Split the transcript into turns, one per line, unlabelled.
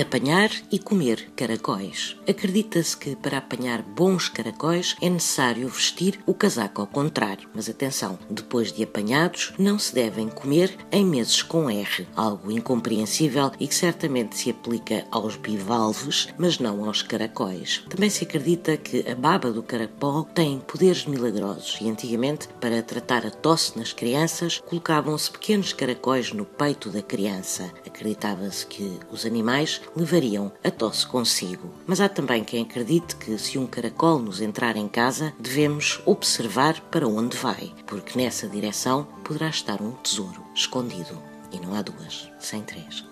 Apanhar e comer caracóis. Acredita-se que para apanhar bons caracóis é necessário vestir o casaco ao contrário. Mas atenção, depois de apanhados, não se devem comer em meses com R, algo incompreensível e que certamente se aplica aos bivalves, mas não aos caracóis. Também se acredita que a baba do caracol tem poderes milagrosos e antigamente, para tratar a tosse nas crianças, colocavam-se pequenos caracóis no peito da criança. Acreditava-se que os animais levariam a tosse consigo. Mas há também quem acredite que se um caracol nos entrar em casa, devemos observar para onde vai, porque nessa direção poderá estar um tesouro escondido. E não há duas, sem três.